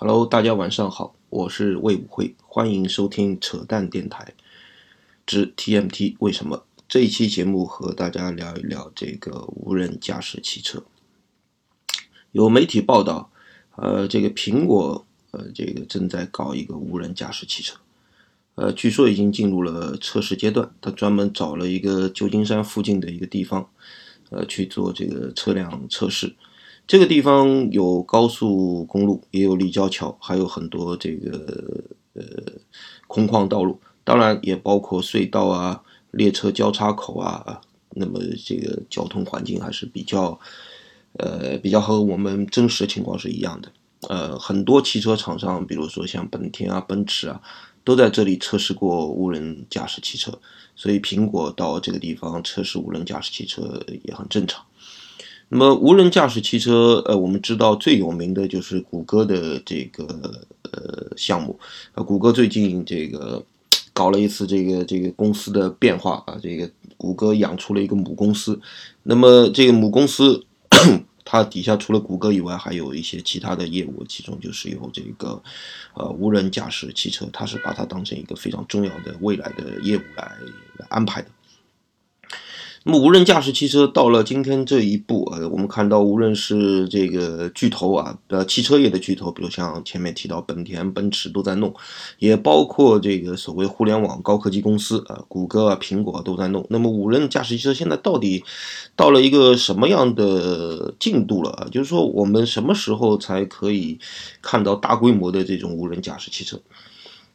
Hello，大家晚上好，我是魏武辉，欢迎收听扯淡电台之 TMT 为什么这一期节目和大家聊一聊这个无人驾驶汽车。有媒体报道，呃，这个苹果呃这个正在搞一个无人驾驶汽车，呃，据说已经进入了测试阶段，他专门找了一个旧金山附近的一个地方，呃，去做这个车辆测试。这个地方有高速公路，也有立交桥，还有很多这个呃空旷道路，当然也包括隧道啊、列车交叉口啊。那么这个交通环境还是比较呃比较和我们真实情况是一样的。呃，很多汽车厂商，比如说像本田啊、奔驰啊，都在这里测试过无人驾驶汽车，所以苹果到这个地方测试无人驾驶汽车也很正常。那么无人驾驶汽车，呃，我们知道最有名的就是谷歌的这个呃项目，呃，谷歌最近这个搞了一次这个这个公司的变化啊，这个谷歌养出了一个母公司，那么这个母公司 它底下除了谷歌以外，还有一些其他的业务，其中就是有这个呃无人驾驶汽车，它是把它当成一个非常重要的未来的业务来来安排的。那么无人驾驶汽车到了今天这一步，呃，我们看到无论是这个巨头啊，呃，汽车业的巨头，比如像前面提到本田、奔驰都在弄，也包括这个所谓互联网高科技公司啊，谷歌啊、苹果都在弄。那么无人驾驶汽车现在到底到了一个什么样的进度了啊？就是说我们什么时候才可以看到大规模的这种无人驾驶汽车？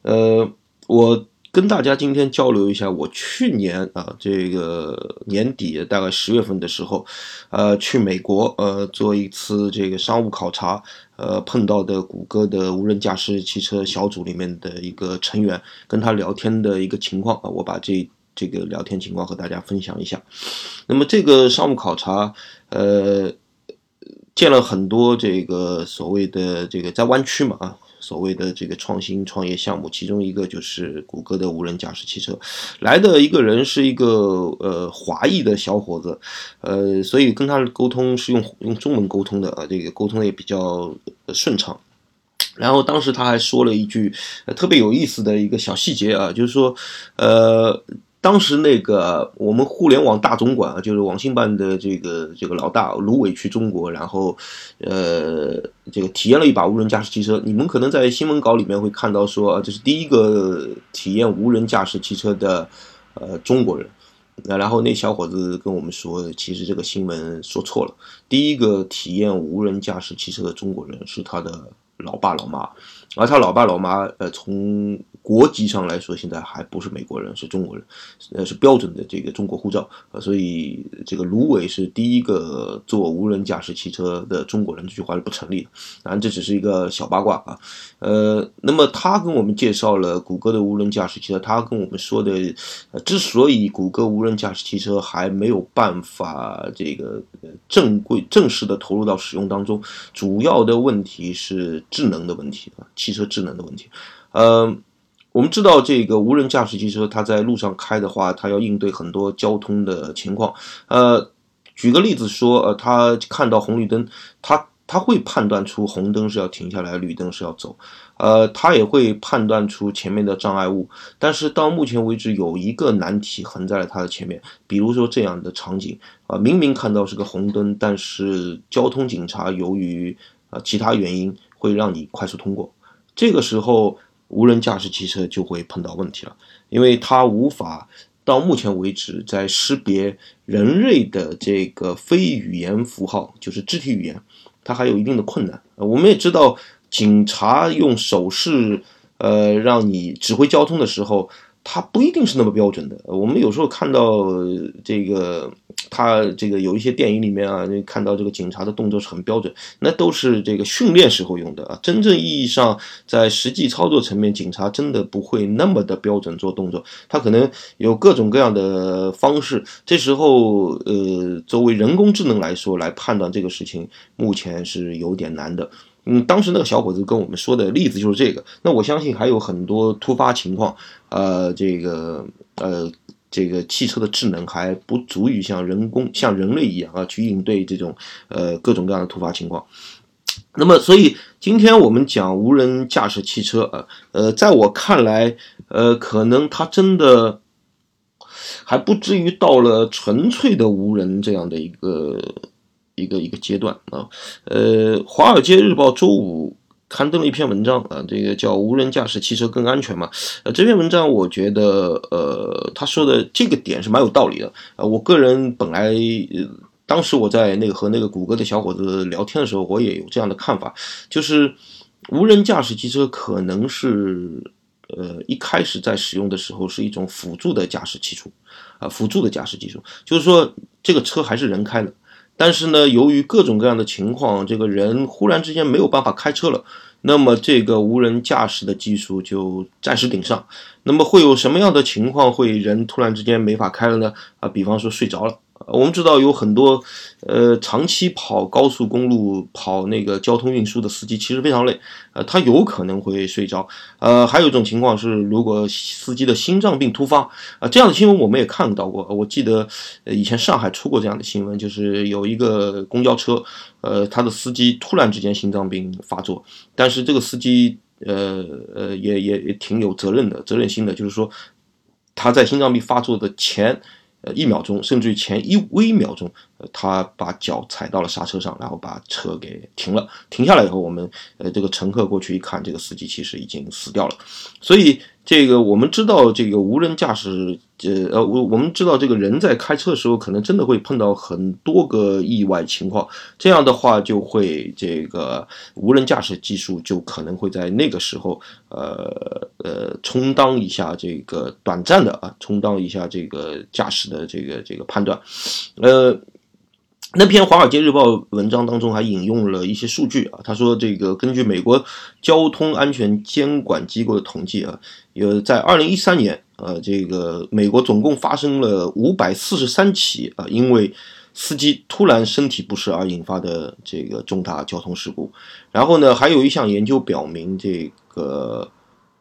呃，我。跟大家今天交流一下，我去年啊，这个年底大概十月份的时候，呃，去美国呃做一次这个商务考察，呃，碰到的谷歌的无人驾驶汽车小组里面的一个成员，跟他聊天的一个情况啊，我把这这个聊天情况和大家分享一下。那么这个商务考察，呃，见了很多这个所谓的这个在湾区嘛啊。所谓的这个创新创业项目，其中一个就是谷歌的无人驾驶汽车。来的一个人是一个呃华裔的小伙子，呃，所以跟他沟通是用用中文沟通的啊，这个沟通也比较顺畅。然后当时他还说了一句特别有意思的一个小细节啊，就是说，呃。当时那个我们互联网大总管啊，就是网信办的这个这个老大卢伟去中国，然后，呃，这个体验了一把无人驾驶汽车。你们可能在新闻稿里面会看到说，这是第一个体验无人驾驶汽车的呃中国人。那然后那小伙子跟我们说，其实这个新闻说错了，第一个体验无人驾驶汽车的中国人是他的老爸老妈，而他老爸老妈呃从。国籍上来说，现在还不是美国人，是中国人，呃，是标准的这个中国护照，呃，所以这个芦苇是第一个做无人驾驶汽车的中国人，这句话是不成立的。当然，这只是一个小八卦啊，呃，那么他跟我们介绍了谷歌的无人驾驶汽车，他跟我们说的，之所以谷歌无人驾驶汽车还没有办法这个正规正式的投入到使用当中，主要的问题是智能的问题啊，汽车智能的问题，呃。我们知道，这个无人驾驶汽车，它在路上开的话，它要应对很多交通的情况。呃，举个例子说，呃，它看到红绿灯，它它会判断出红灯是要停下来，绿灯是要走。呃，它也会判断出前面的障碍物。但是到目前为止，有一个难题横在了它的前面。比如说这样的场景，啊，明明看到是个红灯，但是交通警察由于啊其他原因会让你快速通过。这个时候。无人驾驶汽车就会碰到问题了，因为它无法到目前为止在识别人类的这个非语言符号，就是肢体语言，它还有一定的困难。我们也知道，警察用手势，呃，让你指挥交通的时候。它不一定是那么标准的。我们有时候看到这个，他这个有一些电影里面啊，看到这个警察的动作是很标准，那都是这个训练时候用的啊。真正意义上，在实际操作层面，警察真的不会那么的标准做动作，他可能有各种各样的方式。这时候，呃，作为人工智能来说，来判断这个事情，目前是有点难的。嗯，当时那个小伙子跟我们说的例子就是这个。那我相信还有很多突发情况，呃，这个呃，这个汽车的智能还不足以像人工、像人类一样啊，去应对这种呃各种各样的突发情况。那么，所以今天我们讲无人驾驶汽车啊，呃，在我看来，呃，可能它真的还不至于到了纯粹的无人这样的一个一个一个阶段啊。呃，《华尔街日报》周五刊登了一篇文章啊，这个叫“无人驾驶汽车更安全”嘛。呃，这篇文章我觉得，呃，他说的这个点是蛮有道理的。呃，我个人本来。当时我在那个和那个谷歌的小伙子聊天的时候，我也有这样的看法，就是无人驾驶汽车可能是呃一开始在使用的时候是一种辅助的驾驶技术，啊，辅助的驾驶技术，就是说这个车还是人开的，但是呢，由于各种各样的情况，这个人忽然之间没有办法开车了，那么这个无人驾驶的技术就暂时顶上。那么会有什么样的情况会人突然之间没法开了呢？啊，比方说睡着了。我们知道有很多，呃，长期跑高速公路、跑那个交通运输的司机其实非常累，呃，他有可能会睡着。呃，还有一种情况是，如果司机的心脏病突发，啊，这样的新闻我们也看到过。我记得以前上海出过这样的新闻，就是有一个公交车，呃，他的司机突然之间心脏病发作，但是这个司机，呃呃，也也也挺有责任的、责任心的，就是说他在心脏病发作的前。呃，一秒钟，甚至于前一微秒钟，呃，他把脚踩到了刹车上，然后把车给停了。停下来以后，我们呃，这个乘客过去一看，这个司机其实已经死掉了。所以。这个我们知道，这个无人驾驶，呃呃，我我们知道，这个人在开车的时候，可能真的会碰到很多个意外情况。这样的话，就会这个无人驾驶技术就可能会在那个时候，呃呃，充当一下这个短暂的啊，充当一下这个驾驶的这个这个判断，呃。那篇《华尔街日报》文章当中还引用了一些数据啊，他说这个根据美国交通安全监管机构的统计啊，有在二零一三年呃，这个美国总共发生了五百四十三起啊，因为司机突然身体不适而引发的这个重大交通事故。然后呢，还有一项研究表明这个。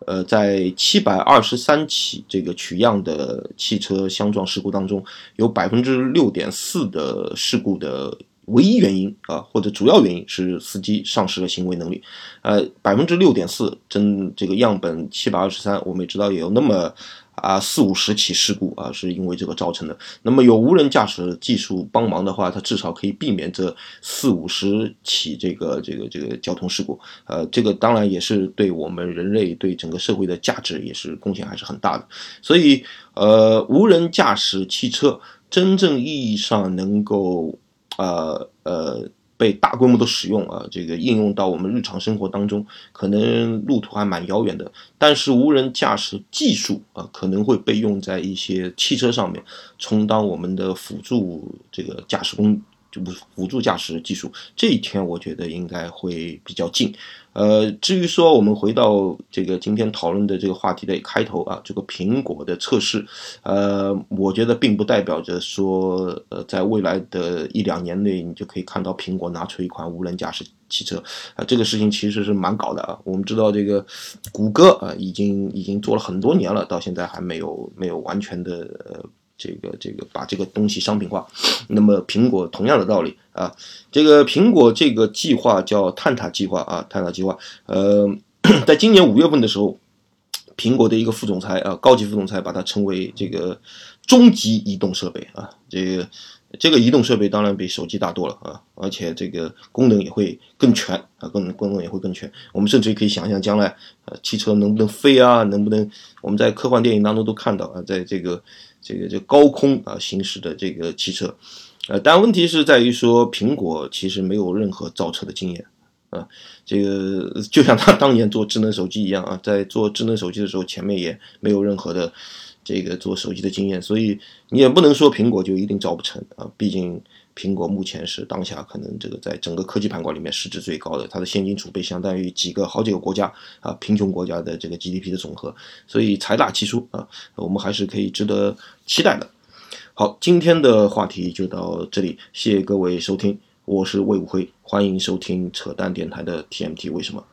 呃，在七百二十三起这个取样的汽车相撞事故当中，有百分之六点四的事故的唯一原因啊，或者主要原因是司机丧失了行为能力。呃，百分之六点四，真这个样本七百二十三，我们也知道也有那么。啊，四五十起事故啊，是因为这个造成的。那么有无人驾驶技术帮忙的话，它至少可以避免这四五十起这个这个这个交通事故。呃，这个当然也是对我们人类对整个社会的价值也是贡献还是很大的。所以，呃，无人驾驶汽车真正意义上能够，被大规模的使用啊，这个应用到我们日常生活当中，可能路途还蛮遥远的。但是无人驾驶技术啊，可能会被用在一些汽车上面，充当我们的辅助这个驾驶工。就辅助驾驶技术这一天，我觉得应该会比较近。呃，至于说我们回到这个今天讨论的这个话题的开头啊，这个苹果的测试，呃，我觉得并不代表着说，呃，在未来的一两年内，你就可以看到苹果拿出一款无人驾驶汽车啊。这个事情其实是蛮搞的啊。我们知道这个谷歌啊，已经已经做了很多年了，到现在还没有没有完全的呃。这个这个把这个东西商品化，那么苹果同样的道理啊，这个苹果这个计划叫探塔计划啊，探塔计划，呃，在今年五月份的时候，苹果的一个副总裁啊，高级副总裁把它称为这个终极移动设备啊，这个这个移动设备当然比手机大多了啊，而且这个功能也会更全啊，功能功能也会更全，我们甚至可以想象将来呃汽车能不能飞啊，能不能我们在科幻电影当中都看到啊，在这个。这个这高空啊行驶的这个汽车，呃，但问题是在于说，苹果其实没有任何造车的经验啊。这个就像他当年做智能手机一样啊，在做智能手机的时候，前面也没有任何的这个做手机的经验，所以你也不能说苹果就一定造不成啊，毕竟。苹果目前是当下可能这个在整个科技盘管里面市值最高的，它的现金储备相当于几个好几个国家啊贫穷国家的这个 GDP 的总和，所以财大气粗啊，我们还是可以值得期待的。好，今天的话题就到这里，谢谢各位收听，我是魏武辉，欢迎收听扯淡电台的 TMT 为什么。